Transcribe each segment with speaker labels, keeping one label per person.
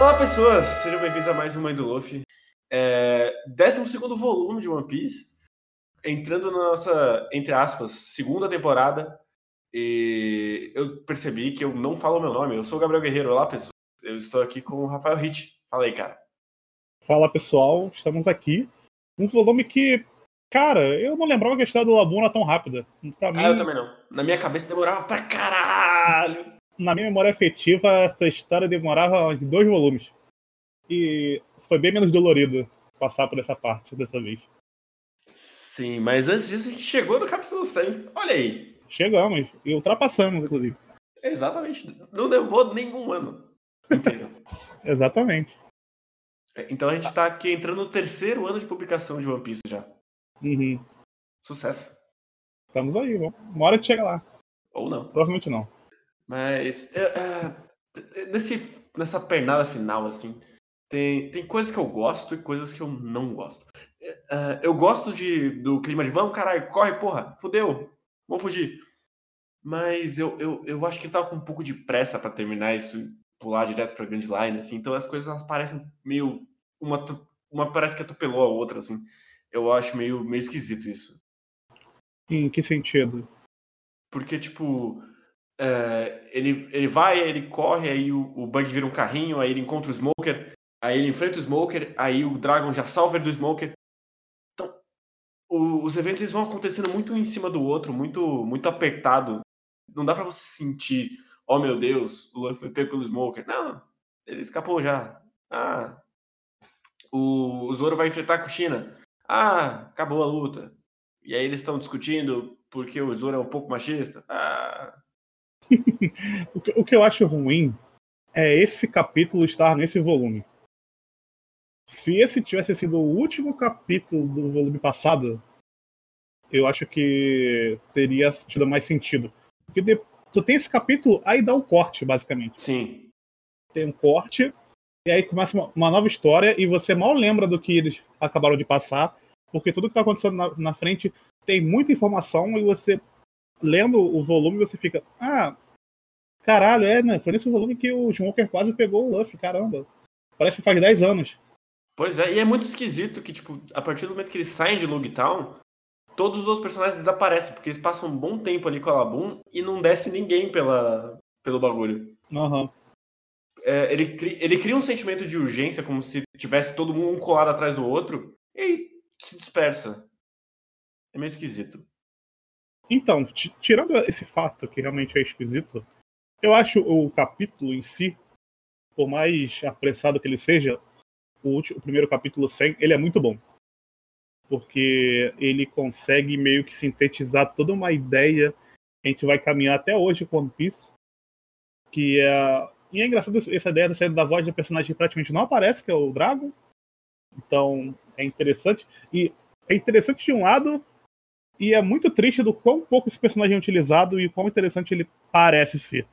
Speaker 1: Olá, pessoas! Sejam bem-vindos a mais um Mãe do Luffy. É, 12 volume de One Piece, entrando na nossa, entre aspas, segunda temporada. E eu percebi que eu não falo meu nome. Eu sou o Gabriel Guerreiro. Olá, pessoas. Eu estou aqui com o Rafael Hit. Fala aí, cara.
Speaker 2: Fala, pessoal. Estamos aqui. Um volume que, cara, eu não lembrava que a história do Labuna tão rápida.
Speaker 1: Pra mim, ah, eu também não. Na minha cabeça demorava pra caralho
Speaker 2: na minha memória afetiva, essa história demorava dois volumes. E foi bem menos dolorido passar por essa parte dessa vez.
Speaker 1: Sim, mas antes disso a gente chegou no capítulo 100. Olha aí.
Speaker 2: Chegamos. E ultrapassamos, inclusive.
Speaker 1: Exatamente. Não levou nenhum ano. Inteiro.
Speaker 2: Exatamente.
Speaker 1: É, então a gente está aqui entrando no terceiro ano de publicação de One Piece já.
Speaker 2: Uhum.
Speaker 1: Sucesso.
Speaker 2: Estamos aí, vamos. Uma hora que chega lá.
Speaker 1: Ou não.
Speaker 2: Provavelmente não.
Speaker 1: Mas é, é, nesse, nessa pernada final, assim, tem, tem coisas que eu gosto e coisas que eu não gosto. É, é eu gosto de, do clima de vamos, caralho, corre, porra, fudeu, vamos fugir. Mas eu, eu, eu acho que ele tava com um pouco de pressa para terminar isso e pular direto pra Grand Line, assim, então as coisas elas parecem meio. Uma, uma parece que atropelou a outra, assim. Eu acho meio, meio esquisito isso.
Speaker 2: Em que sentido?
Speaker 1: Porque, tipo, é, ele, ele vai, ele corre, aí o, o Bug vira um carrinho, aí ele encontra o Smoker, aí ele enfrenta o Smoker, aí o Dragon já salva ele do Smoker. Então, o, os eventos eles vão acontecendo muito em cima do outro, muito, muito apertado. Não dá para você sentir, oh meu Deus, o Luffy foi pego pelo Smoker. Não, ele escapou já. Ah, o, o Zoro vai enfrentar a Kushina. Ah, acabou a luta. E aí eles estão discutindo porque o Zoro é um pouco machista. Ah,
Speaker 2: o, que, o que eu acho ruim é esse capítulo estar nesse volume. Se esse tivesse sido o último capítulo do volume passado, eu acho que teria tido mais sentido. Porque de, tu tem esse capítulo, aí dá um corte, basicamente.
Speaker 1: Sim.
Speaker 2: Tem um corte, e aí começa uma, uma nova história, e você mal lembra do que eles acabaram de passar, porque tudo que está acontecendo na, na frente tem muita informação, e você lendo o volume, você fica, ah, caralho, é, né? Foi nesse volume que o Smoker quase pegou o Luffy, caramba. Parece que faz 10 anos.
Speaker 1: Pois é, e é muito esquisito que, tipo, a partir do momento que eles saem de Lugtown, todos os outros personagens desaparecem, porque eles passam um bom tempo ali com a Labum e não desce ninguém pela, pelo bagulho.
Speaker 2: Aham. Uhum.
Speaker 1: É, ele, ele cria um sentimento de urgência, como se tivesse todo mundo um colado atrás do outro, e se dispersa. É meio esquisito.
Speaker 2: Então, tirando esse fato que realmente é esquisito, eu acho o capítulo em si, por mais apressado que ele seja, o, último, o primeiro capítulo 100, ele é muito bom. Porque ele consegue meio que sintetizar toda uma ideia que a gente vai caminhar até hoje com One Piece. Que é. E é engraçado essa ideia da saída da voz do personagem que praticamente não aparece, que é o Dragon. Então, é interessante. E é interessante de um lado, e é muito triste do quão pouco esse personagem é utilizado e quão interessante ele parece ser.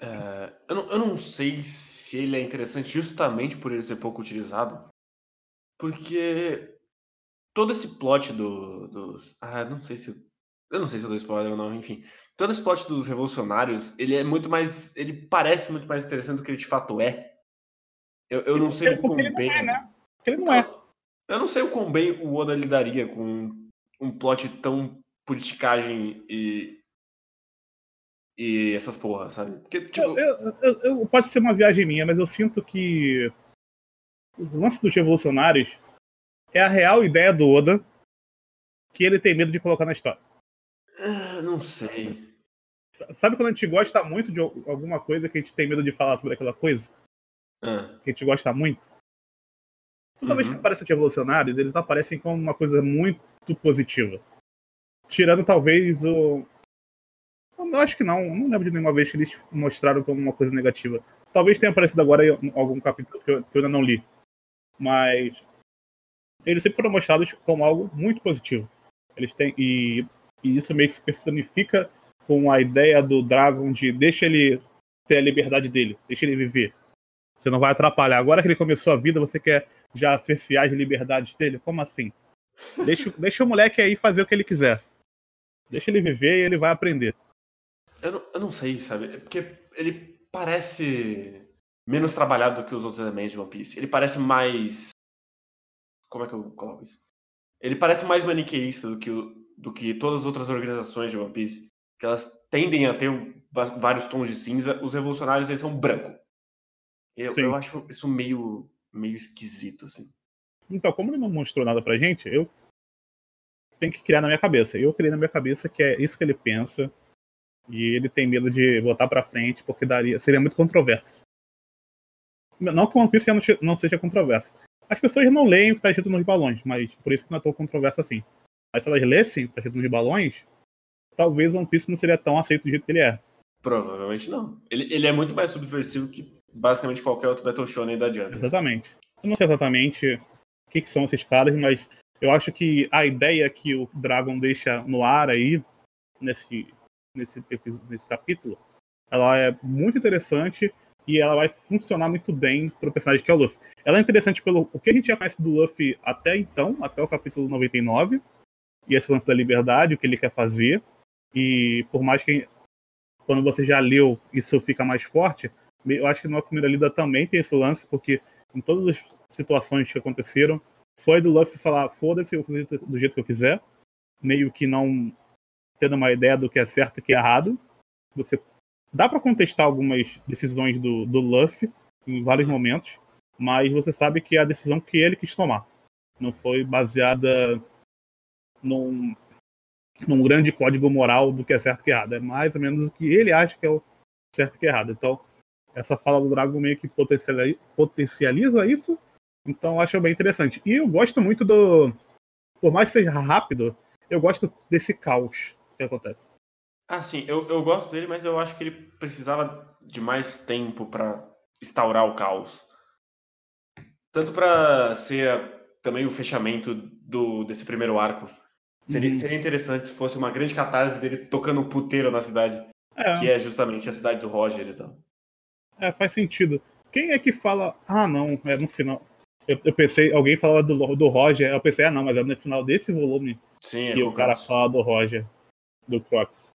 Speaker 1: É, eu, não, eu não sei se ele é interessante justamente por ele ser pouco utilizado. Porque todo esse plot do, dos. Ah, não sei se. Eu não sei se eu dou spoiler ou não, enfim. Todo esse plot dos revolucionários, ele é muito mais. Ele parece muito mais interessante do que ele de fato é. Eu, eu não sei o quão bem.
Speaker 2: É, né? Ele não é.
Speaker 1: Eu não sei o quão bem o Oda lidaria com um plot tão politicagem e, e essas porras, sabe? Porque, tipo...
Speaker 2: eu, eu, eu, pode ser uma viagem minha, mas eu sinto que o lance dos revolucionários é a real ideia do Oda que ele tem medo de colocar na história.
Speaker 1: Ah, não sei.
Speaker 2: Sabe quando a gente gosta muito de alguma coisa que a gente tem medo de falar sobre aquela coisa?
Speaker 1: Ah.
Speaker 2: Que a gente gosta muito? Toda uhum. vez que aparecem revolucionários, eles aparecem como uma coisa muito positiva. Tirando talvez o. Eu acho que não, não lembro de nenhuma vez que eles mostraram como uma coisa negativa. Talvez tenha aparecido agora em algum capítulo que eu, que eu ainda não li. Mas eles sempre foram mostrados como algo muito positivo. Eles têm. E, e isso meio que se personifica com a ideia do Dragon de deixa ele ter a liberdade dele, deixa ele viver. Você não vai atrapalhar. Agora que ele começou a vida, você quer já cercear as liberdades dele? Como assim? Deixa, deixa o moleque aí fazer o que ele quiser. Deixa ele viver e ele vai aprender.
Speaker 1: Eu não, eu não sei, sabe? É porque ele parece. menos trabalhado do que os outros elementos de One Piece. Ele parece mais. Como é que eu coloco isso? Ele parece mais maniqueísta do que, do que todas as outras organizações de One Piece. Que elas tendem a ter vários tons de cinza. Os revolucionários eles são branco. Eu, eu acho isso meio, meio esquisito, assim.
Speaker 2: Então, como ele não mostrou nada pra gente, eu tenho que criar na minha cabeça. Eu criei na minha cabeça que é isso que ele pensa. E ele tem medo de botar pra frente, porque daria, seria muito controverso. Não que o One Piece já não, seja controverso. As pessoas não leem o que está escrito nos balões, mas por isso que não é tão controverso assim. Mas se elas lessem o que está escrito nos balões, talvez o One Piece não seria tão aceito do jeito que ele é.
Speaker 1: Provavelmente não. Ele, ele é muito mais subversivo que basicamente qualquer outro Battle Shonen da Jump.
Speaker 2: Exatamente. Eu não sei exatamente que, que são esses caras, mas eu acho que a ideia que o Dragon deixa no ar aí, nesse, nesse, nesse capítulo, ela é muito interessante e ela vai funcionar muito bem para o personagem que é o Luffy. Ela é interessante pelo o que a gente já conhece do Luffy até então, até o capítulo 99, e esse lance da liberdade, o que ele quer fazer. E por mais que quando você já leu isso fica mais forte, eu acho que no primeira lida também tem esse lance, porque em todas as situações que aconteceram, foi do Luffy falar: foda-se, eu vou do jeito que eu quiser, meio que não tendo uma ideia do que é certo e que é errado. Você Dá para contestar algumas decisões do, do Luffy em vários momentos, mas você sabe que é a decisão que ele quis tomar. Não foi baseada num, num grande código moral do que é certo e que é errado. É mais ou menos o que ele acha que é o certo e que é errado. Então, essa fala do Dragon meio que potencializa isso. Então, eu acho bem interessante. E eu gosto muito do. Por mais que seja rápido, eu gosto desse caos que acontece.
Speaker 1: Ah, sim, eu, eu gosto dele, mas eu acho que ele precisava de mais tempo para instaurar o caos. Tanto para ser também o fechamento do, desse primeiro arco. Seria, uhum. seria interessante se fosse uma grande catarse dele tocando puteiro na cidade. É. Que é justamente a cidade do Roger e tal.
Speaker 2: É, faz sentido. Quem é que fala. Ah, não, é no final. Eu, eu pensei, alguém falava do, do Roger, eu pensei, ah, não, mas é no final desse volume
Speaker 1: Sim, é
Speaker 2: que o cara fala do Roger, do Crocs.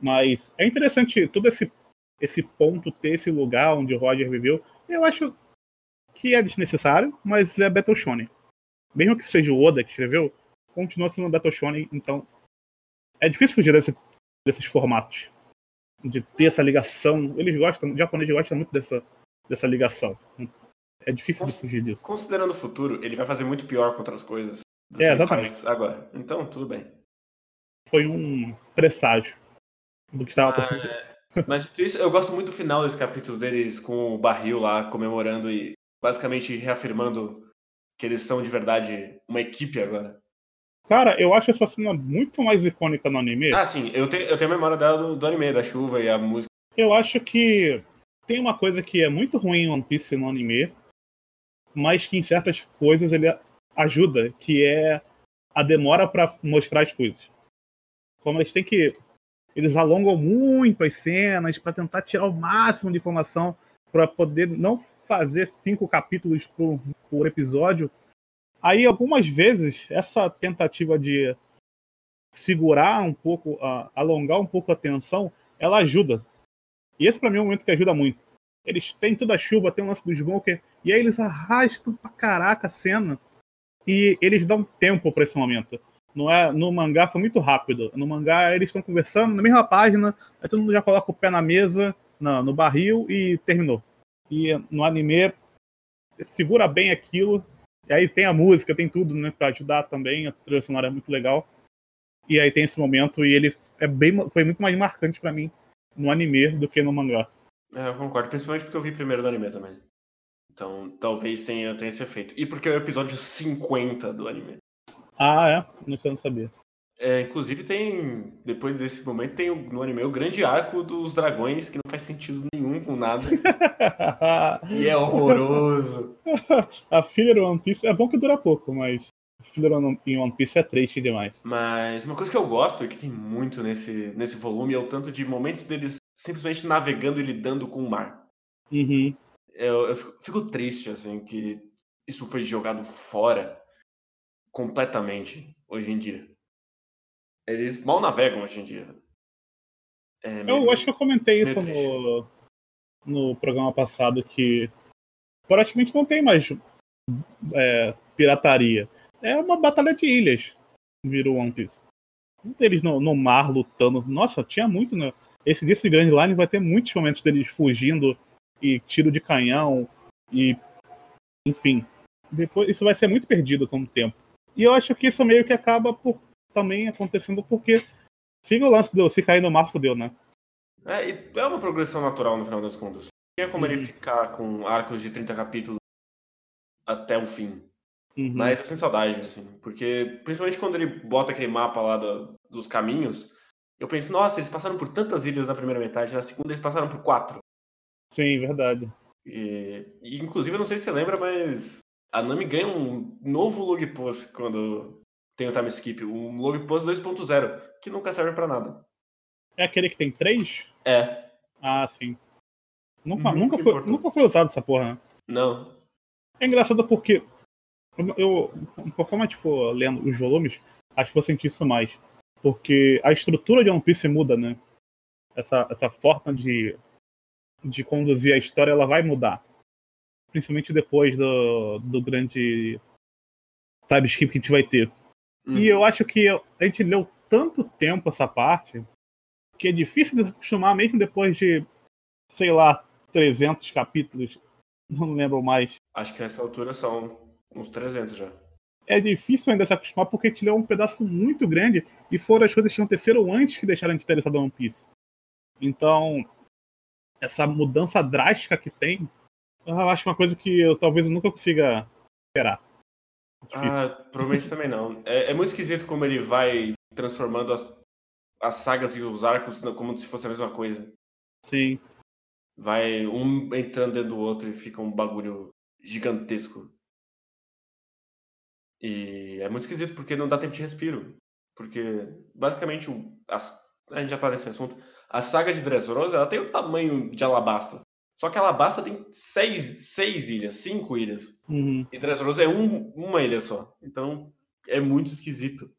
Speaker 2: Mas é interessante todo esse, esse ponto ter esse lugar onde o Roger viveu. Eu acho que é desnecessário, mas é Battle Shonen. Mesmo que seja o Oda que escreveu, continua sendo Battle Shonen, então é difícil fugir desse, desses formatos. De ter essa ligação. Eles gostam, o japonês gosta muito dessa, dessa ligação. É difícil Cons de fugir disso.
Speaker 1: Considerando o futuro, ele vai fazer muito pior com outras coisas.
Speaker 2: É, exatamente.
Speaker 1: Agora. Então, tudo bem.
Speaker 2: Foi um presságio do que estava
Speaker 1: ah, Mas isso, eu gosto muito do final desse capítulo deles com o barril lá comemorando e basicamente reafirmando que eles são de verdade uma equipe agora.
Speaker 2: Cara, eu acho essa cena muito mais icônica no anime.
Speaker 1: Ah, sim, eu tenho, eu tenho a memória dela do, do anime, da chuva e a música.
Speaker 2: Eu acho que tem uma coisa que é muito ruim em One Piece no anime, mas que em certas coisas ele ajuda, que é a demora para mostrar as coisas. Como eles têm que eles alongam muito as cenas para tentar tirar o máximo de informação para poder não fazer cinco capítulos por, por episódio. Aí, algumas vezes, essa tentativa de segurar um pouco, alongar um pouco a tensão, ela ajuda. E esse, para mim, é um momento que ajuda muito. Eles têm toda a chuva, tem o lance do Smoker, e aí eles arrastam pra caraca a cena. E eles dão tempo para esse momento. Não é, no mangá foi muito rápido. No mangá eles estão conversando na mesma página, aí todo mundo já coloca o pé na mesa, no barril e terminou. E no anime segura bem aquilo. E aí tem a música, tem tudo, né, para ajudar também. A trilha sonora é muito legal. E aí tem esse momento e ele é bem, foi muito mais marcante para mim no anime do que no mangá.
Speaker 1: É, eu concordo, principalmente porque eu vi primeiro do anime também. Então, talvez tenha, tenha esse efeito. E porque é o episódio 50 do anime.
Speaker 2: Ah, é? Não sei, não sabia.
Speaker 1: É, inclusive tem, depois desse momento, tem no anime o grande arco dos dragões, que não faz sentido nenhum com nada. e é horroroso.
Speaker 2: A filler One Piece é bom que dura pouco, mas filler em One Piece é triste demais.
Speaker 1: Mas uma coisa que eu gosto e que tem muito nesse, nesse volume é o tanto de momentos deles simplesmente navegando e lidando com o mar.
Speaker 2: Uhum.
Speaker 1: Eu, eu fico triste, assim, que isso foi jogado fora completamente hoje em dia. Eles mal navegam hoje em dia.
Speaker 2: É, eu acho que eu comentei isso no, no programa passado que praticamente não tem mais é, pirataria. É uma batalha de ilhas, virou One Piece. Deles no, no mar lutando. Nossa, tinha muito, né? Esse desse Grand Line vai ter muitos momentos deles fugindo e tiro de canhão e enfim. Depois isso vai ser muito perdido com o tempo. E eu acho que isso meio que acaba por também acontecendo porque fica o lance do se cair no mar fudeu, né?
Speaker 1: É, e é uma progressão natural no final das contas. Tinha como uhum. ele ficar com arcos de 30 capítulos até o fim. Uhum. Mas eu tenho saudade, assim. Porque, principalmente quando ele bota aquele mapa lá do, dos caminhos, eu penso, nossa, eles passaram por tantas ilhas na primeira metade, na segunda eles passaram por quatro.
Speaker 2: Sim, verdade.
Speaker 1: E, e inclusive, eu não sei se você lembra, mas a Nami ganha um novo log post quando tem o time skip, um log post 2.0, que nunca serve para nada.
Speaker 2: É aquele que tem três?
Speaker 1: É.
Speaker 2: Ah, sim. Nunca, nunca, foi, nunca foi usado essa porra, né?
Speaker 1: Não.
Speaker 2: É engraçado porque eu, conforme a gente for lendo os volumes, acho que vou sentir isso mais. Porque a estrutura de One Piece muda, né? Essa, essa forma de, de conduzir a história, ela vai mudar. Principalmente depois do, do grande time skip que a gente vai ter. Uhum. E eu acho que a gente leu tanto tempo essa parte que é difícil de acostumar mesmo depois de, sei lá, 300 capítulos. Não lembro mais.
Speaker 1: Acho que nessa altura são uns 300 já.
Speaker 2: É difícil ainda se acostumar porque a gente leu um pedaço muito grande e foram as coisas que aconteceram antes que deixaram de interessado em One Piece. Então, essa mudança drástica que tem, eu acho uma coisa que eu talvez eu nunca consiga esperar.
Speaker 1: Ah, provavelmente também não. É, é, muito esquisito como ele vai transformando as, as sagas e os arcos como se fosse a mesma coisa.
Speaker 2: Sim.
Speaker 1: Vai um entrando dentro do outro e fica um bagulho gigantesco. E é muito esquisito porque não dá tempo de respiro. Porque, basicamente, o, a, a gente já tá nesse assunto. A saga de Dressrosa, ela tem o tamanho de Alabasta. Só que Alabasta tem seis, seis ilhas, cinco ilhas.
Speaker 2: Uhum.
Speaker 1: E Dressrosa é um, uma ilha só. Então é muito esquisito.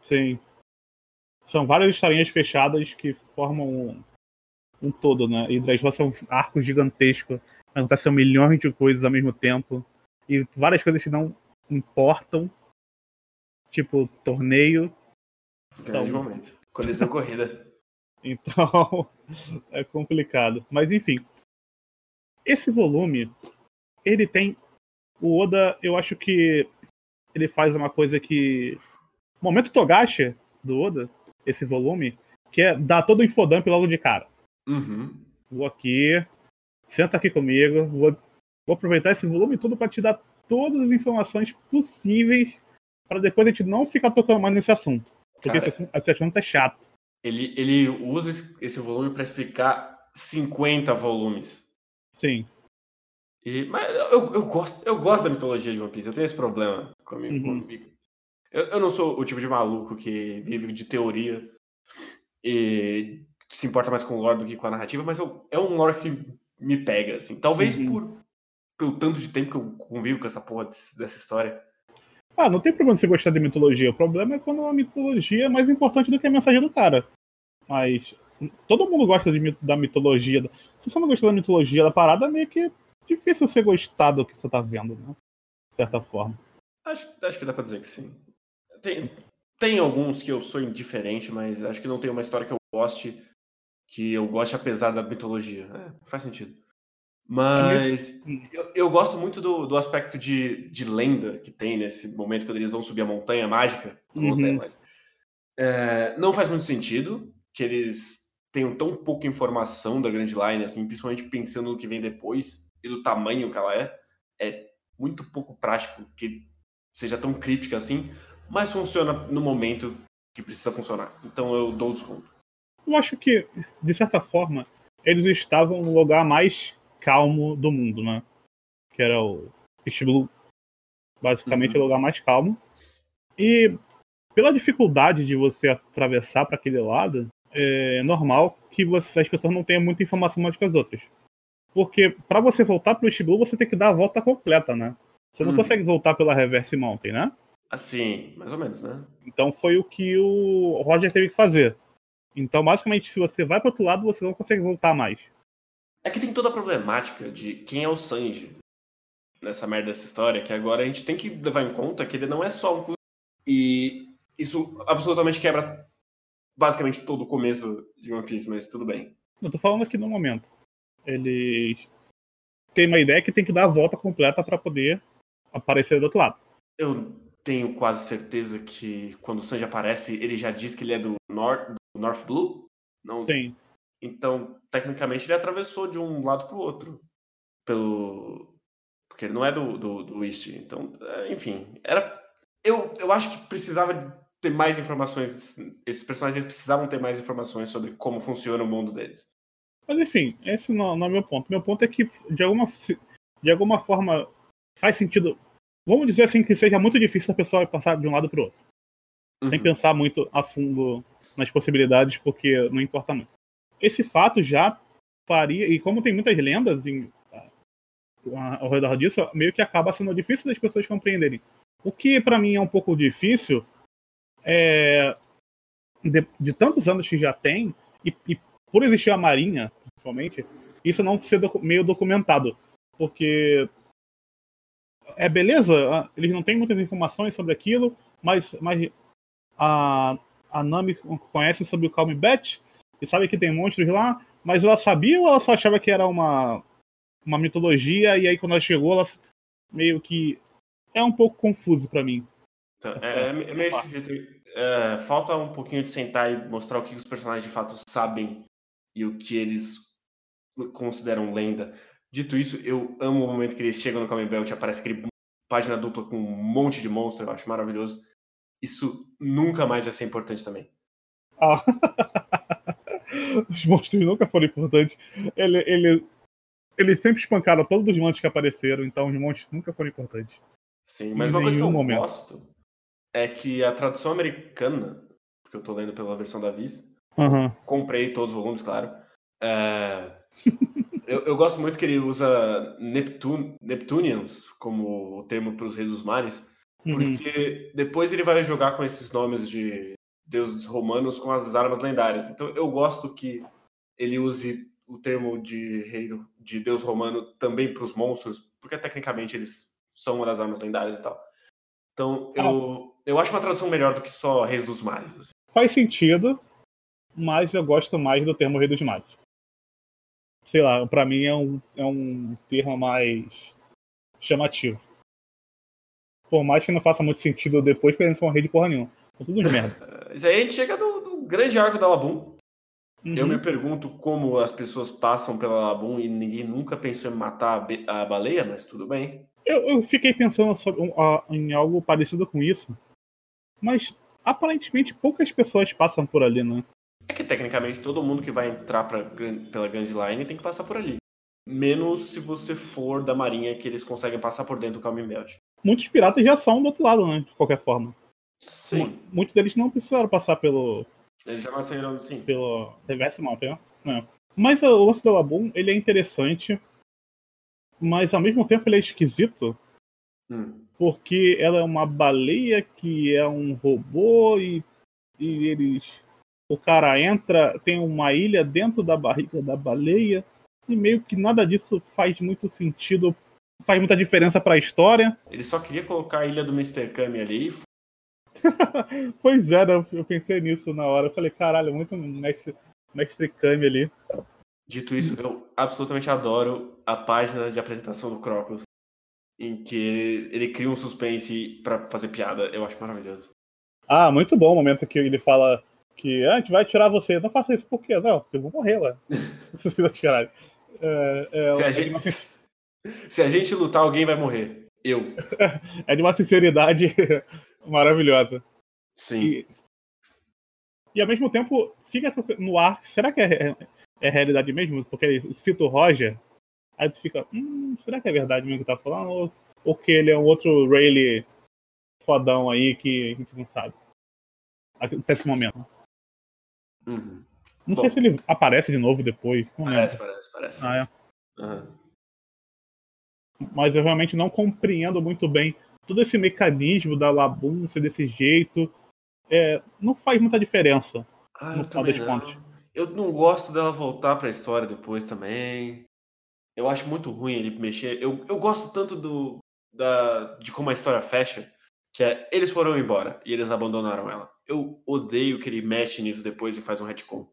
Speaker 2: Sim. São várias historinhas fechadas que formam um, um todo, né? E Dressrosa é um arco gigantesco. Acontecem milhões de coisas ao mesmo tempo. E várias coisas que não importam. Tipo, torneio.
Speaker 1: Grande então... momento. Colisão corrida.
Speaker 2: Então, é complicado. Mas enfim, esse volume, ele tem. O Oda, eu acho que ele faz uma coisa que. Momento Togashi do Oda, esse volume, que é dar todo o infodump logo de cara.
Speaker 1: Uhum.
Speaker 2: Vou aqui, senta aqui comigo, vou, vou aproveitar esse volume todo para te dar todas as informações possíveis para depois a gente não ficar tocando mais nesse assunto. Porque Cara, esse, assunto, esse assunto é chato.
Speaker 1: Ele, ele usa esse volume para explicar 50 volumes.
Speaker 2: Sim.
Speaker 1: E, mas eu, eu, gosto, eu gosto da mitologia de One Piece, eu tenho esse problema comigo. Uhum. comigo. Eu, eu não sou o tipo de maluco que vive de teoria e se importa mais com o lore do que com a narrativa, mas eu, é um lore que me pega, assim. Talvez uhum. por pelo tanto de tempo que eu convivo com essa porra dessa história.
Speaker 2: Ah, não tem problema você gostar de mitologia. O problema é quando a mitologia é mais importante do que a mensagem do cara. Mas todo mundo gosta de, da mitologia. Se você não gostar da mitologia da parada, é meio que difícil você gostar do que você tá vendo, né? De certa forma.
Speaker 1: Acho, acho que dá pra dizer que sim. Tem, tem alguns que eu sou indiferente, mas acho que não tem uma história que eu goste que eu goste apesar da mitologia. É, faz sentido. Mas eu, eu, gosto muito do, do aspecto de, de lenda que tem nesse momento quando eles vão subir a montanha mágica. A uhum. montanha mágica. É, não faz muito sentido que eles tenham tão pouca informação da Grand Line, assim, principalmente pensando no que vem depois e do tamanho que ela é. É muito pouco prático que seja tão crítica assim, mas funciona no momento que precisa funcionar. Então eu dou desconto.
Speaker 2: Eu acho que, de certa forma, eles estavam no lugar mais calmo do mundo, né? Que era o East Blue. Basicamente uhum. é o lugar mais calmo. E pela dificuldade de você atravessar para aquele lado, é normal que você, as pessoas não tenham muita informação mais que as outras. Porque para você voltar para o East Blue, você tem que dar a volta completa, né? Você não uhum. consegue voltar pela Reverse Mountain, né?
Speaker 1: Assim, mais ou menos, né?
Speaker 2: Então foi o que o Roger teve que fazer. Então, basicamente, se você vai para outro lado, você não consegue voltar mais.
Speaker 1: É que tem toda a problemática de quem é o Sanji nessa merda dessa história, que agora a gente tem que levar em conta que ele não é só um e isso absolutamente quebra basicamente todo o começo de One Piece, mas tudo bem.
Speaker 2: Eu tô falando aqui no momento. Eles têm uma ideia que tem que dar a volta completa para poder aparecer do outro lado.
Speaker 1: Eu tenho quase certeza que quando o Sanji aparece, ele já diz que ele é do North, do North Blue?
Speaker 2: Não. Sim.
Speaker 1: Então, tecnicamente, ele atravessou de um lado pro outro. Pelo. Porque ele não é do, do, do East. Então, é, enfim. Era. Eu, eu acho que precisava ter mais informações. Esses personagens precisavam ter mais informações sobre como funciona o mundo deles.
Speaker 2: Mas enfim, esse não, não é meu ponto. Meu ponto é que, de alguma, de alguma forma, faz sentido. Vamos dizer assim que seja muito difícil a pessoa passar de um lado para o outro. Uhum. Sem pensar muito a fundo nas possibilidades, porque não importa muito. Esse fato já faria. E como tem muitas lendas em, ao redor disso, meio que acaba sendo difícil das pessoas compreenderem. O que para mim é um pouco difícil é, de, de, tantos anos que já tem, e, e, por existir a Marinha, principalmente, isso não ser docu meio documentado. Porque é beleza, eles não têm muitas informações sobre aquilo, mas, mas a, a Nami conhece sobre o Calm Bet e sabe que tem monstros lá, mas ela sabia ou ela só achava que era uma, uma mitologia e aí quando ela chegou, ela meio que é um pouco confuso para mim.
Speaker 1: Então, é, é, é meio esquisito. É, falta um pouquinho de sentar e mostrar o que os personagens de fato sabem e o que eles consideram lenda. Dito isso, eu amo o momento que eles chegam no Kamen Belt e aparece aquele página dupla com um monte de monstros, eu acho maravilhoso. Isso nunca mais vai ser importante também.
Speaker 2: Ah. os monstros nunca foram importantes. Ele, ele, eles sempre espancaram todos os monstros que apareceram, então os monstros nunca foram importantes.
Speaker 1: Sim, mas em uma coisa que eu momento. gosto é que a tradução americana, porque eu tô lendo pela versão da Viz,
Speaker 2: uhum.
Speaker 1: comprei todos os volumes, claro. É... eu, eu, gosto muito que ele usa Neptun Neptunians como o termo para os reis dos mares, uhum. porque uhum. depois ele vai jogar com esses nomes de deuses romanos com as armas lendárias. Então eu gosto que ele use o termo de rei de deus romano também para os monstros, porque tecnicamente eles são uma das armas lendárias e tal. Então, eu, ah. Eu acho uma tradução melhor do que só Reis dos Mares. Assim.
Speaker 2: Faz sentido, mas eu gosto mais do termo Rei dos Mares. Sei lá, pra mim é um, é um termo mais chamativo. Por mais que não faça muito sentido depois, porque eles são rei de porra nenhuma. São tudo de merda.
Speaker 1: Isso aí a gente chega no, no grande arco da Labum. Uhum. Eu me pergunto como as pessoas passam pela Labum e ninguém nunca pensou em matar a, a baleia, mas tudo bem.
Speaker 2: Eu, eu fiquei pensando sobre, em algo parecido com isso, mas aparentemente poucas pessoas passam por ali, né?
Speaker 1: É que tecnicamente todo mundo que vai entrar pra, pela Grand Line tem que passar por ali. Menos se você for da marinha que eles conseguem passar por dentro do Calm Belt.
Speaker 2: Muitos piratas já são do outro lado, né? De qualquer forma.
Speaker 1: Sim.
Speaker 2: Muitos deles não precisaram passar pelo.
Speaker 1: Eles já nasceram, sim.
Speaker 2: Pelo Reverse Mountain, né? Mas o lance do Labum, ele é interessante mas ao mesmo tempo ele é esquisito.
Speaker 1: Hum.
Speaker 2: Porque ela é uma baleia que é um robô e, e eles. O cara entra, tem uma ilha dentro da barriga da baleia, e meio que nada disso faz muito sentido, faz muita diferença para a história.
Speaker 1: Ele só queria colocar a ilha do Mr. Kami ali.
Speaker 2: pois é, né? eu pensei nisso na hora. Eu falei, caralho, muito mestre, mestre Kami ali.
Speaker 1: Dito isso, eu absolutamente adoro a página de apresentação do Crocus, em que ele, ele cria um suspense para fazer piada. Eu acho maravilhoso.
Speaker 2: Ah, muito bom o momento que ele fala que ah, a gente vai tirar você. Não faça isso por quê? Não, eu vou morrer lá. Se tirar.
Speaker 1: É, é, se, a gente, se a gente lutar, alguém vai morrer. Eu.
Speaker 2: é de uma sinceridade maravilhosa.
Speaker 1: Sim.
Speaker 2: E, e ao mesmo tempo fica no ar. Será que é, é realidade mesmo? Porque ele cita o Roger, aí tu fica, hum, será que é verdade mesmo que tá falando? Ou, ou que ele é um outro Rayleigh fodão aí que a gente não sabe. Até esse momento.
Speaker 1: Uhum.
Speaker 2: Não Bom, sei se ele aparece de novo depois.
Speaker 1: Parece, parece, parece.
Speaker 2: Ah,
Speaker 1: é. Uhum.
Speaker 2: Mas eu realmente não compreendo muito bem todo esse mecanismo da Labum ser desse jeito. É, não faz muita diferença
Speaker 1: ah, no final das contas. Eu não gosto dela voltar pra história depois também. Eu acho muito ruim ele mexer. Eu, eu gosto tanto do, da, de como a história fecha, que é eles foram embora e eles abandonaram ela. Eu odeio que ele mexe nisso depois e faz um retcon.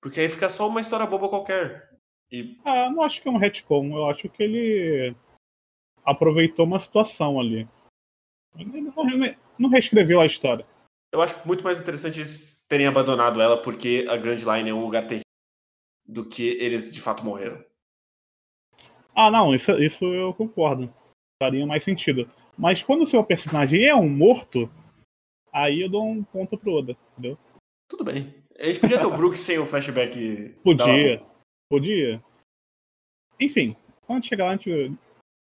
Speaker 1: Porque aí fica só uma história boba qualquer. E...
Speaker 2: Ah, não acho que é um retcon. Eu acho que ele aproveitou uma situação ali. Ele não, não reescreveu a história.
Speaker 1: Eu acho muito mais interessante eles terem abandonado ela porque a Grand Line é um lugar terrível do que eles de fato morreram.
Speaker 2: Ah, não, isso, isso eu concordo. Faria mais sentido. Mas quando o seu personagem é um morto, aí eu dou um ponto pro Oda, entendeu?
Speaker 1: Tudo bem. A gente podia ter o Brook sem o flashback.
Speaker 2: Podia. Podia. Enfim, quando chegar lá a gente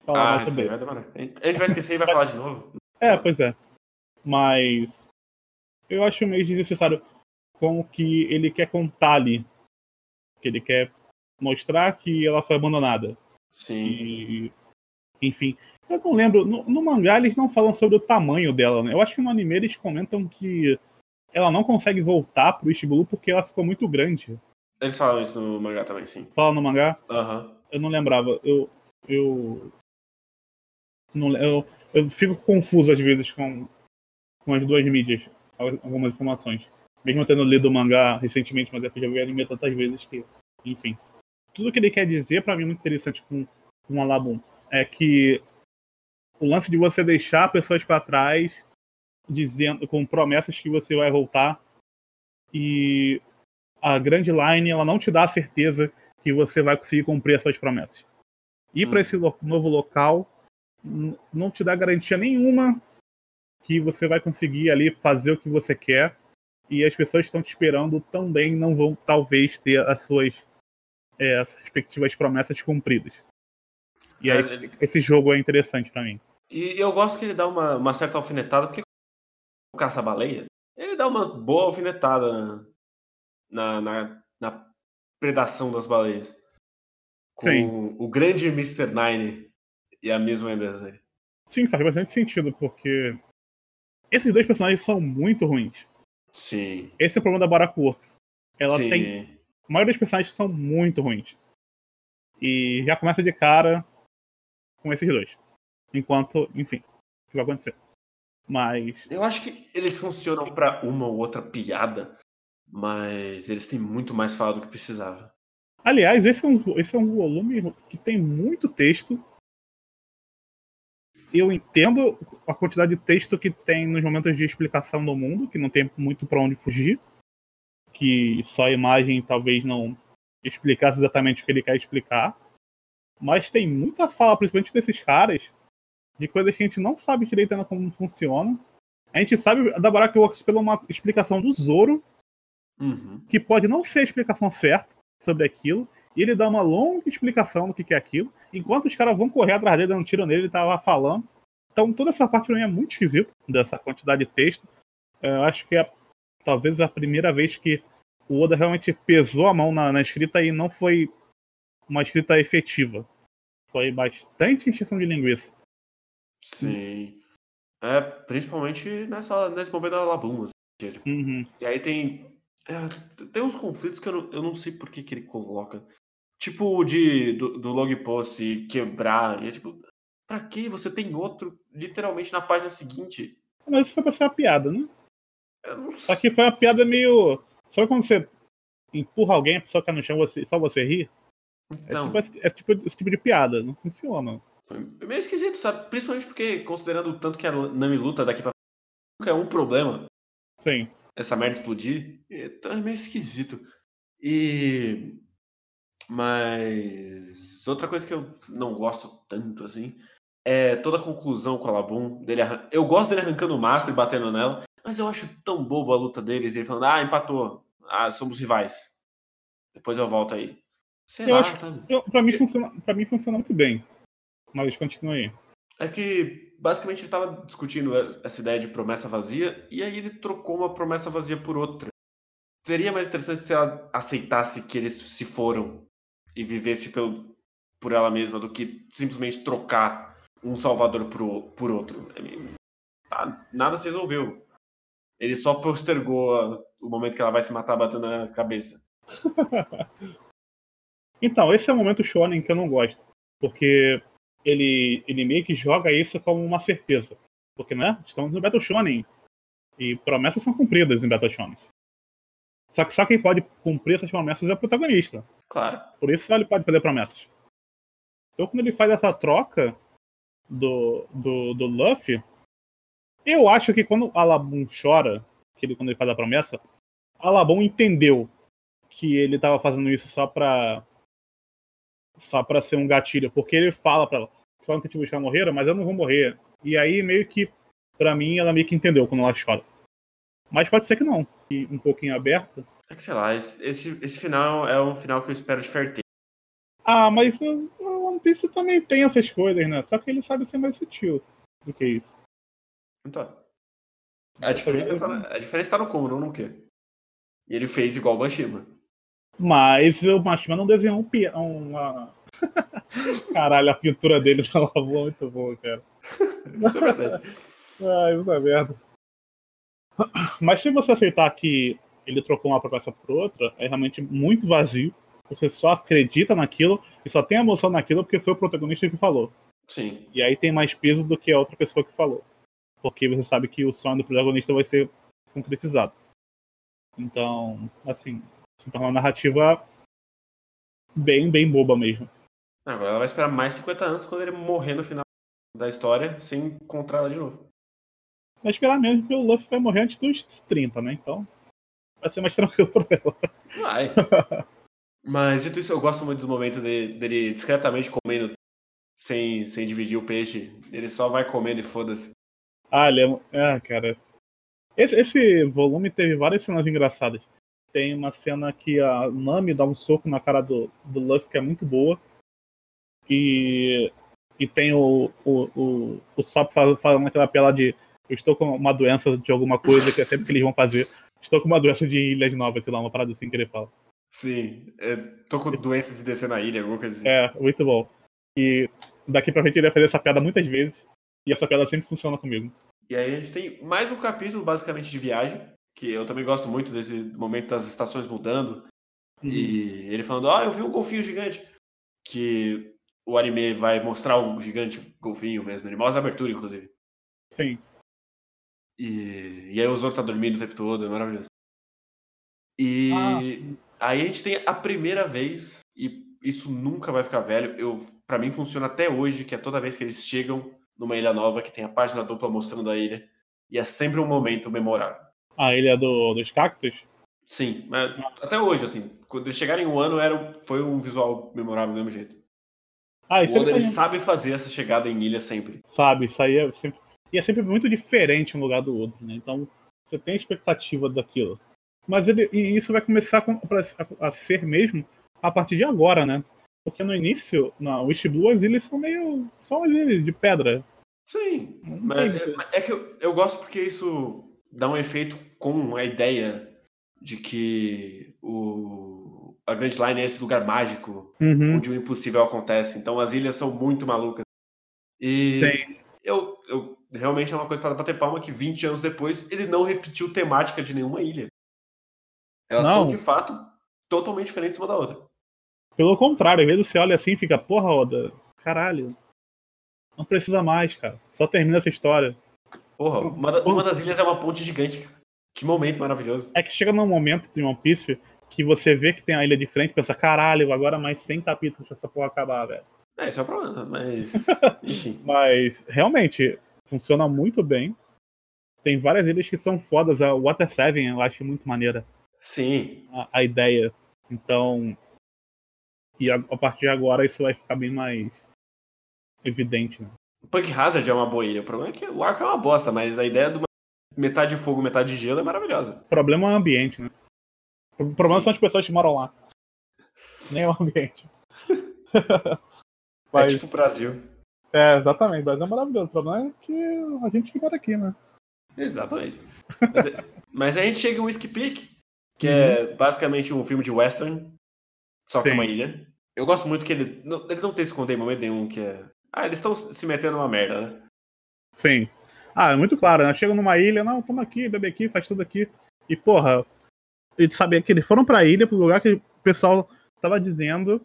Speaker 1: fala ah, sobre isso. A gente vai esquecer e vai falar de novo.
Speaker 2: É, pois é. Mas eu acho meio desnecessário como que ele quer contar ali. Que ele quer mostrar que ela foi abandonada.
Speaker 1: Sim.
Speaker 2: E, enfim, eu não lembro. No, no, mangá eles não falam sobre o tamanho dela, né? Eu acho que no anime eles comentam que ela não consegue voltar pro Blue porque ela ficou muito grande.
Speaker 1: Eles falam isso no mangá também, sim.
Speaker 2: Falam no mangá?
Speaker 1: Aham. Uhum.
Speaker 2: Eu não lembrava. Eu. Eu. Não, eu, eu fico confuso às vezes com, com as duas mídias, algumas informações. Mesmo tendo lido o mangá recentemente, mas é que eu já vi anime tantas vezes que. Enfim. Tudo que ele quer dizer, para mim, é muito interessante com, com o Alabum, é que o lance de você deixar pessoas para trás dizendo com promessas que você vai voltar e a Grand Line ela não te dá a certeza que você vai conseguir cumprir essas promessas. Ir hum. para esse lo novo local não te dá garantia nenhuma que você vai conseguir ali fazer o que você quer e as pessoas que estão te esperando também não vão talvez ter as suas é, as respectivas promessas cumpridas. E aí, é, esse jogo é interessante para mim.
Speaker 1: E eu gosto que ele dá uma, uma certa alfinetada, porque o caça-baleia, ele dá uma boa alfinetada na, na, na predação das baleias. Com Sim. o grande Mr. Nine e a mesma Wendesley.
Speaker 2: Sim, faz bastante sentido, porque esses dois personagens são muito ruins.
Speaker 1: Sim.
Speaker 2: Esse é o problema da Barack Works. Ela Sim. tem. A maioria dos personagens são muito ruins. E já começa de cara com esses dois. Enquanto, enfim, o que vai acontecer. Mas.
Speaker 1: Eu acho que eles funcionam para uma ou outra piada, mas eles têm muito mais fala do que precisava.
Speaker 2: Aliás, esse é, um, esse é um volume que tem muito texto. Eu entendo a quantidade de texto que tem nos momentos de explicação do mundo, que não tem muito para onde fugir. Que só a imagem talvez não explicasse exatamente o que ele quer explicar. Mas tem muita fala, principalmente desses caras, de coisas que a gente não sabe direito ainda como funciona. A gente sabe da Barak Works pela uma explicação do Zoro,
Speaker 1: uhum.
Speaker 2: que pode não ser a explicação certa sobre aquilo, e ele dá uma longa explicação do que é aquilo, enquanto os caras vão correr atrás dele, dando tiro nele, ele tá lá falando. Então toda essa parte pra mim é muito esquisita, dessa quantidade de texto. Eu acho que é talvez a primeira vez que o Oda realmente pesou a mão na, na escrita e não foi uma escrita efetiva. Foi bastante encheção de linguiça.
Speaker 1: Sim. É, principalmente nessa, nesse momento da Labum. Assim, é, tipo,
Speaker 2: uhum.
Speaker 1: E aí tem. É, tem uns conflitos que eu não, eu não sei por que, que ele coloca. Tipo de, do, do log post quebrar. E é tipo, pra que você tem outro literalmente na página seguinte?
Speaker 2: Mas isso foi pra ser uma piada, né?
Speaker 1: Só
Speaker 2: que foi uma piada meio. Sabe quando você empurra alguém, a pessoa cai no chão, você, só você ri? Então... É, tipo, é tipo esse tipo de piada, não funciona.
Speaker 1: Foi meio esquisito, sabe? Principalmente porque, considerando o tanto que a Nami luta daqui pra nunca é um problema.
Speaker 2: Sim.
Speaker 1: Essa merda explodir. Então é meio esquisito. E. Mas. Outra coisa que eu não gosto tanto, assim, é toda a conclusão com a Labum. Dele arran... Eu gosto dele arrancando o mastro e batendo nela, mas eu acho tão bobo a luta deles. Ele falando, ah, empatou. Ah, somos rivais. Depois eu volto aí.
Speaker 2: Sei eu lá, acho, sabe? Eu, pra, mim funciona, pra mim funciona muito bem. Mas continua aí.
Speaker 1: É que basicamente ele estava discutindo essa ideia de promessa vazia e aí ele trocou uma promessa vazia por outra. Seria mais interessante se ela aceitasse que eles se foram e vivesse pelo, por ela mesma do que simplesmente trocar um salvador por, por outro. Tá, nada se resolveu. Ele só postergou a, o momento que ela vai se matar batendo na cabeça.
Speaker 2: Então, esse é o momento shonen que eu não gosto. Porque ele, ele meio que joga isso como uma certeza. Porque, né? Estamos no Battle Shonen. E promessas são cumpridas em Battle Shonen. Só que só quem pode cumprir essas promessas é o protagonista.
Speaker 1: Claro.
Speaker 2: Por isso só ele pode fazer promessas. Então quando ele faz essa troca do, do, do Luffy, eu acho que quando Alabum chora, que ele, quando ele faz a promessa, Alabum entendeu que ele estava fazendo isso só pra só pra ser um gatilho, porque ele fala pra ela, falam que te buscar morrer, mas eu não vou morrer. E aí meio que, pra mim, ela meio que entendeu quando ela chora. Mas pode ser que não, e um pouquinho aberto.
Speaker 1: É que sei lá, esse, esse, final é um final que eu espero de
Speaker 2: Ah, mas o One Piece também tem essas coisas, né? Só que ele sabe ser mais sutil do que isso.
Speaker 1: Então. A diferença, tá, a diferença tá no como, não no quê. E ele fez igual o Mashima.
Speaker 2: Mas o Mashima não desenhou um, pi- uma. Caralho, a pintura dele tá lavou muito boa, cara.
Speaker 1: Isso é verdade.
Speaker 2: Ai, puta merda. Mas se você aceitar que ele trocou uma promessa por outra, é realmente muito vazio. Você só acredita naquilo e só tem emoção naquilo porque foi o protagonista que falou.
Speaker 1: Sim.
Speaker 2: E aí tem mais peso do que a outra pessoa que falou. Porque você sabe que o sonho do protagonista vai ser concretizado. Então, assim, se torna uma narrativa bem, bem boba mesmo.
Speaker 1: Agora ela vai esperar mais 50 anos quando ele morrer no final da história sem encontrar ela de novo.
Speaker 2: Esperar mesmo que o Luffy vai morrer antes dos 30, né? Então, vai ser mais tranquilo pra ela.
Speaker 1: Vai. Mas dito isso, eu gosto muito do momento dele, dele discretamente comendo sem, sem dividir o peixe. Ele só vai comendo e foda-se.
Speaker 2: Ah, ele é. Ah, cara. Esse, esse volume teve várias cenas engraçadas. Tem uma cena que a Nami dá um soco na cara do, do Luffy que é muito boa. E, e tem o, o, o, o Sop fal- falando aquela pela de eu estou com uma doença de alguma coisa, que é sempre que eles vão fazer. Estou com uma doença de Ilhas Novas, sei lá, uma parada assim que ele fala.
Speaker 1: Sim. é, tô com doença de descer na ilha, alguma coisa assim.
Speaker 2: É, muito bom. E daqui pra frente ele vai fazer essa piada muitas vezes. E essa piada sempre funciona comigo.
Speaker 1: E aí a gente tem mais um capítulo basicamente de viagem, que eu também gosto muito desse momento das estações mudando. E ele falando, ah, eu vi um golfinho gigante. Que o anime vai mostrar o gigante golfinho mesmo. Ele mostra a abertura, inclusive.
Speaker 2: Sim.
Speaker 1: E, e aí o Zoro tá dormindo o tempo todo, é maravilhoso. E
Speaker 2: Ah,
Speaker 1: aí a gente tem a primeira vez, e isso nunca vai ficar velho, eu, pra mim funciona até hoje, que é toda vez que eles chegam numa ilha nova, que tem a página dupla mostrando a ilha, e é sempre um momento memorável.
Speaker 2: A ilha do, dos cactos?
Speaker 1: Sim, mas até hoje, assim, quando eles chegarem em um ano, era, foi um visual memorável do mesmo jeito.
Speaker 2: Ah, isso
Speaker 1: O Oda,
Speaker 2: ele
Speaker 1: sabe fazer essa chegada em ilha sempre.
Speaker 2: sabe, isso aí é sempre. E é sempre muito diferente um lugar do outro, né? Então você tem expectativa daquilo. Mas ele, e isso vai começar com- pra- a, a ser mesmo a partir de agora, né? Porque no início, na Wish Blue, as ilhas são meio. são umas ilhas de pedra.
Speaker 1: Sim, mas é,
Speaker 2: muito-
Speaker 1: é que eu, eu gosto porque isso dá um efeito com a ideia de que o, a Grand Line é esse lugar mágico
Speaker 2: Uhum.
Speaker 1: onde o impossível acontece. Então as ilhas são muito malucas. E
Speaker 2: Tem.
Speaker 1: Eu, eu realmente é uma coisa para bater palma que 20 anos depois ele não repetiu temática de nenhuma ilha. Elas
Speaker 2: Não.
Speaker 1: são de fato totalmente diferentes uma da outra.
Speaker 2: Pelo contrário, às vezes você olha assim e fica, porra, Oda, caralho. Não precisa mais, cara. Só termina essa história.
Speaker 1: Porra, uma, da- uma das ilhas é uma ponte gigante. cara. Que momento maravilhoso.
Speaker 2: É que chega num momento de One Piece que você vê que tem a ilha de frente e pensa, caralho, agora mais 100 capítulos pra essa porra acabar, velho.
Speaker 1: É, esse é o problema, mas. Enfim.
Speaker 2: Mas realmente funciona muito bem. Tem várias ilhas que são fodas. A Water Seven eu acho muito maneira
Speaker 1: Sim.
Speaker 2: a, a ideia. Então. E a, a partir de agora isso vai ficar bem mais evidente. Né?
Speaker 1: Punk Hazard é uma boa ilha. O problema é que o arco é uma bosta, mas a ideia de uma metade fogo, metade gelo é maravilhosa.
Speaker 2: O problema é o ambiente, né? O problema são as pessoas que moram lá. Nem o ambiente.
Speaker 1: É tipo o Brasil.
Speaker 2: É, exatamente. O Brasil é maravilhoso. O problema é que a gente que mora aqui, né?
Speaker 1: Exatamente. Mas, é- mas aí a gente chega em Whiskey Peak, que é basicamente um filme de western, só que é
Speaker 2: Sim.
Speaker 1: uma ilha. Eu gosto muito que ele não, ele não tem esconder em momento nenhum que é. Ah, eles estão se metendo numa merda, né?
Speaker 2: Sim. Ah, é muito claro, né? Chega numa ilha, não, toma aqui, bebe aqui, faz tudo aqui. E, porra, eles saber que eles foram pra ilha, pro lugar que o pessoal tava dizendo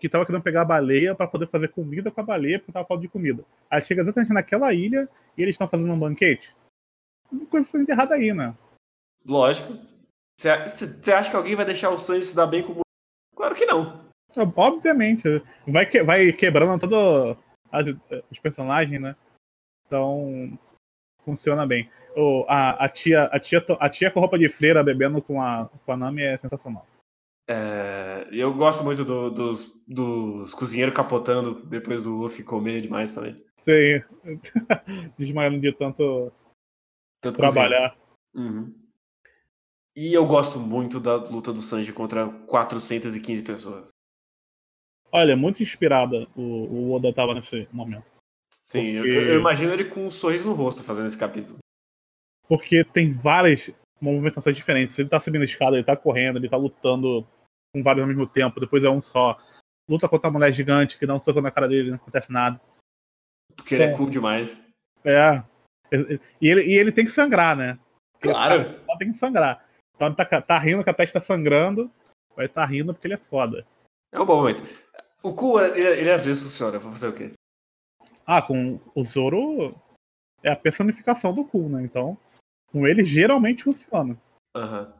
Speaker 2: que tava querendo pegar a baleia para poder fazer comida com a baleia, porque tava falta de comida. Aí chega exatamente naquela ilha e eles estão fazendo um banquete. Uma coisa sendo errada aí, né?
Speaker 1: Lógico. Você acha que alguém vai deixar o Sanji se dar bem com o Claro que não.
Speaker 2: Obviamente. Vai, que, vai quebrando todos os personagens, né? Então, funciona bem. O, a, a, tia, a, tia, a tia com roupa de freira bebendo com a, com a Nami é sensacional.
Speaker 1: É, eu gosto muito do, dos, dos cozinheiros capotando depois do Luffy comer demais também.
Speaker 2: Sim. Desmaiando de tanto, tanto trabalhar.
Speaker 1: Uhum. E eu gosto muito da luta do Sanji contra 415 pessoas.
Speaker 2: Olha, muito inspirada o, o Oda tava nesse momento.
Speaker 1: Sim, Porque... eu, eu, imagino ele com um sorriso no rosto fazendo esse capítulo.
Speaker 2: Porque tem várias movimentações diferentes. Ele tá subindo a escada, ele tá correndo, ele tá lutando com vários ao mesmo tempo, depois é um só. Luta contra a mulher gigante que dá um soco na cara dele, não acontece nada.
Speaker 1: Porque ele é cool demais.
Speaker 2: É. E ele, e ele tem que sangrar, né?
Speaker 1: Claro.
Speaker 2: Ele tá, tem que sangrar. Então ele tá, tá rindo que a testa tá sangrando, vai estar tá rindo porque ele é foda.
Speaker 1: É um bom momento. O cu, ele, ele às vezes funciona, vou fazer o quê?
Speaker 2: Ah, com o Zoro é a personificação do cu, né? Então, com ele geralmente funciona.
Speaker 1: Uhum.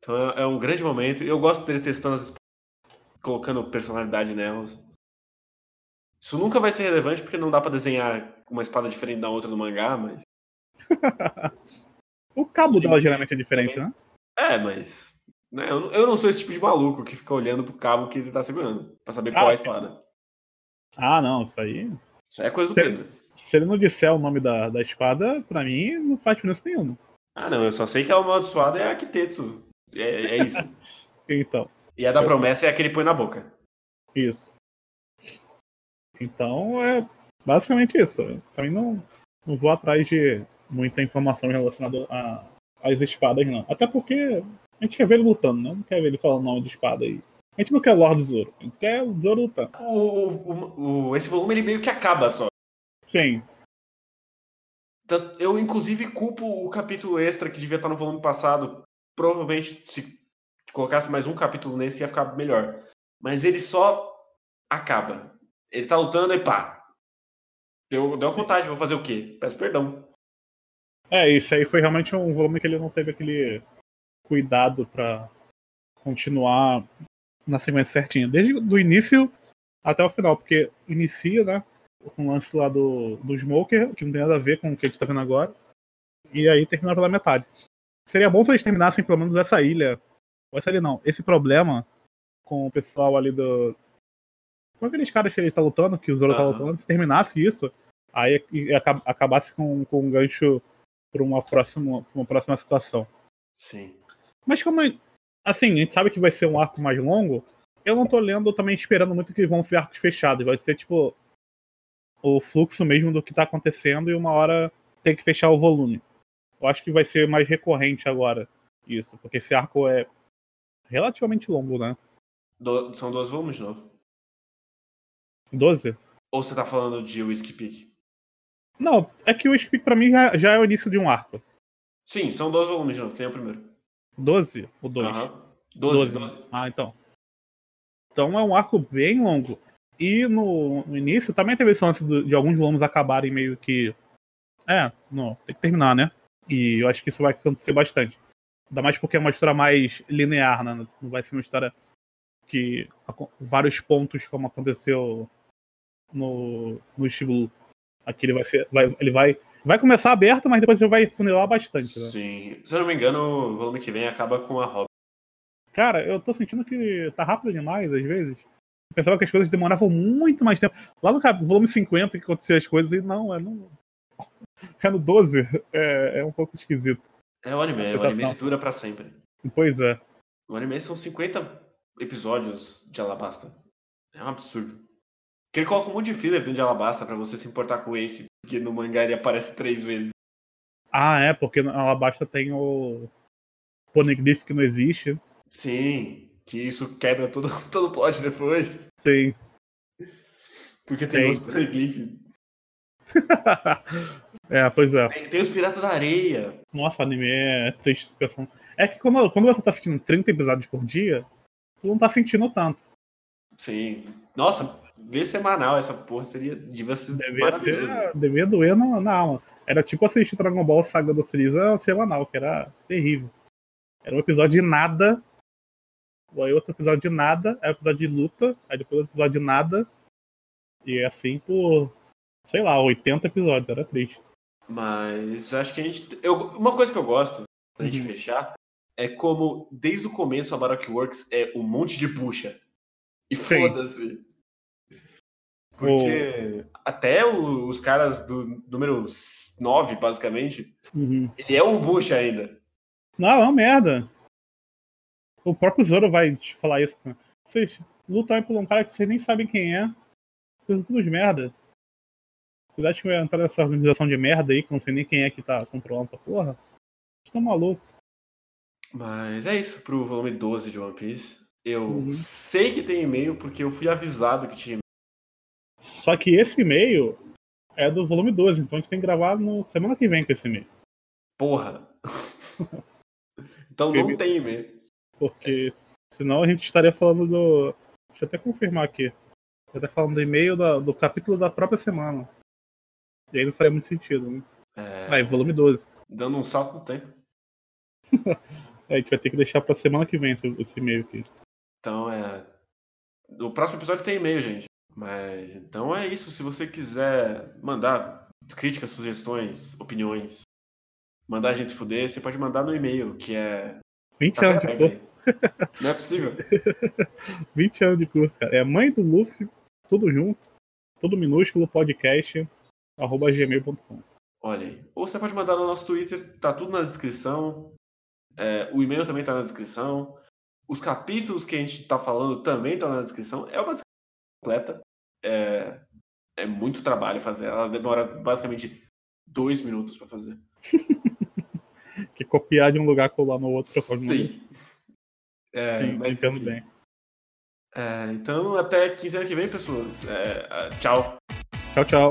Speaker 1: Então é, é um grande momento. Eu gosto dele testando as colocando personalidade nelas. Isso nunca vai ser relevante porque não dá para desenhar uma espada diferente da outra no mangá, mas.
Speaker 2: o cabo dela geralmente é diferente, né?
Speaker 1: É, mas. Né, eu, eu não sou esse tipo de maluco que fica olhando pro cabo que ele tá segurando, pra saber ah, qual é a espada.
Speaker 2: Ah, não, isso aí.
Speaker 1: Isso aí é coisa do Pedro.
Speaker 2: Se ele não disser o nome da, da espada, pra mim não faz diferença nenhuma.
Speaker 1: Ah, não, eu só sei que a amaldiçoada é a Kitetsu. É, é isso.
Speaker 2: então.
Speaker 1: E a da promessa é a que ele põe na boca.
Speaker 2: Isso. Então é basicamente isso. Também não, não vou atrás de muita informação relacionada a, às espadas, não. Até porque a gente quer ver ele lutando, né? Não quer ver ele falando nome de espada aí. A gente não quer Lord Zoro, a gente quer o Zoro lutando.
Speaker 1: O, o, o, esse volume ele meio que acaba só.
Speaker 2: Sim.
Speaker 1: Eu, inclusive, culpo o capítulo extra que devia estar no volume passado provavelmente se colocasse mais um capítulo nesse ia ficar melhor. Mas ele só acaba. Ele tá lutando e pá. Deu, deu vontade, vou fazer o quê? Peço perdão.
Speaker 2: É, isso aí foi realmente um volume que ele não teve aquele cuidado para continuar na sequência certinha. Desde o início até o final, porque inicia, né? Com o lance lá do, do Smoker, que não tem nada a ver com o que a gente tá vendo agora. E aí termina pela metade. Seria bom se eles terminassem pelo menos essa ilha. Ou essa ilha não, esse problema com o pessoal ali do. Com aqueles caras que ele tá lutando, que o Zoro uhum. tá lutando, se terminasse isso, aí e acabasse com, com um gancho pra uma próxima, uma próxima situação.
Speaker 1: Sim.
Speaker 2: Mas como. Assim, a gente sabe que vai ser um arco mais longo, eu não tô lendo também esperando muito que vão ser arcos fechados. Vai ser tipo. O fluxo mesmo do que tá acontecendo e uma hora tem que fechar o volume. Eu acho que vai ser mais recorrente agora isso, porque esse arco é relativamente longo, né?
Speaker 1: Do, são 12 volumes de novo.
Speaker 2: 12?
Speaker 1: Ou você tá falando de Whiskey Peak?
Speaker 2: Não, é que o Whiskey Peak pra mim já, já, é o início de um arco.
Speaker 1: Sim, são 12 volumes de novo, tem o primeiro.
Speaker 2: 12 ou 2?
Speaker 1: Aham. 12, 12. 12.
Speaker 2: Ah, então. Então é um arco bem longo. E no, no início também teve esse lance de, alguns volumes acabarem meio que. É, não, tem que terminar, né? E eu acho que isso vai acontecer bastante. Ainda mais porque é uma história mais linear, né? Não vai ser uma história que. vários pontos, como aconteceu no, no Shibu. Aqui ele vai ser. Vai, ele vai. Vai começar aberto, mas depois ele vai funilar bastante. Né?
Speaker 1: Sim. Se eu não me engano, o volume que vem acaba com a Robin.
Speaker 2: Cara, eu tô sentindo que tá rápido demais, às vezes. Pensava que as coisas demoravam muito mais tempo. Lá no volume 50 que aconteciam as coisas, e não, é não, é no 12, é, é um pouco esquisito.
Speaker 1: É o anime, o anime dura pra sempre.
Speaker 2: Pois é.
Speaker 1: O anime são 50 episódios de Alabasta. É um absurdo. Porque ele coloca um monte de filler dentro de Alabasta pra você se importar com esse, porque no mangá ele aparece três vezes.
Speaker 2: Ah, é, porque no Alabasta tem o Poneglyph que não existe.
Speaker 1: Sim, que isso quebra todo, todo o plot depois.
Speaker 2: Sim.
Speaker 1: Porque tem, tem. outro Poneglyph
Speaker 2: é, pois é.
Speaker 1: Tem, tem, os Piratas da Areia.
Speaker 2: Nossa, o anime é triste. É que quando, quando você tá assistindo 30 episódios por dia, tu não tá sentindo tanto.
Speaker 1: Sim. Nossa, ver semanal essa porra seria. Devia ser.
Speaker 2: Devia, ser, devia doer na, na alma. Era tipo assistir Dragon Ball Saga do Freeza semanal, que era terrível. Era um episódio de nada. Aí outro episódio de nada, aí episódio de luta, aí depois outro episódio de nada. E é assim por, sei lá, 80 episódios, era triste.
Speaker 1: Mas acho que a gente. Eu, uma coisa que eu gosto, pra gente uhum. fechar, é como desde o começo a Baroque Works é um monte de bucha. E foda-se. Porque oh. até o, os caras do número 9, basicamente, uhum. ele é um bucha ainda.
Speaker 2: Não, é uma merda. O próprio Zoro vai te falar isso. Né? Vocês lutam por um cara que vocês nem sabem quem é. Coisa tudo de merda. Cuidado que vai entrar nessa organização de merda aí, que não sei nem quem é que tá controlando essa porra. Vocês estão malucos.
Speaker 1: Mas é isso pro volume 12 de One Piece. Eu uhum. sei que tem e-mail porque eu fui avisado que tinha e-mail.
Speaker 2: Só que esse e-mail é do volume 12, então a gente tem que gravar no semana que vem com esse e-mail.
Speaker 1: Porra! então não tem e-mail.
Speaker 2: Porque senão a gente estaria falando do. Deixa eu até confirmar aqui. Eu até falando do e-mail do, do capítulo da própria semana. E aí não faria muito sentido, né? É... Aí, volume 12.
Speaker 1: Dando um salto no tempo.
Speaker 2: é, a gente vai ter que deixar pra semana que vem esse, esse e-mail aqui.
Speaker 1: Então é. No próximo episódio tem e-mail, gente. Mas então é isso. Se você quiser mandar críticas, sugestões, opiniões, mandar a gente se fuder, você pode mandar no e-mail, que é.
Speaker 2: 20 anos de curso.
Speaker 1: Não é possível.
Speaker 2: 20 anos de curso, cara. É mãe do Luffy, tudo junto, tudo minúsculo, podcast, arroba gmail.com.
Speaker 1: Olha aí. Ou você pode mandar no nosso Twitter, tá tudo na descrição. É, o e-mail também tá na descrição. Os capítulos que a gente tá falando também estão na descrição. É uma descrição completa. É, é muito trabalho fazer. Ela demora basicamente dois minutos para fazer.
Speaker 2: que copiar de um lugar, colar no outro.
Speaker 1: Sim.
Speaker 2: É, Sim, mas, entendo bem.
Speaker 1: É, então, até quinzena que vem, pessoas. É, tchau.
Speaker 2: Tchau, tchau.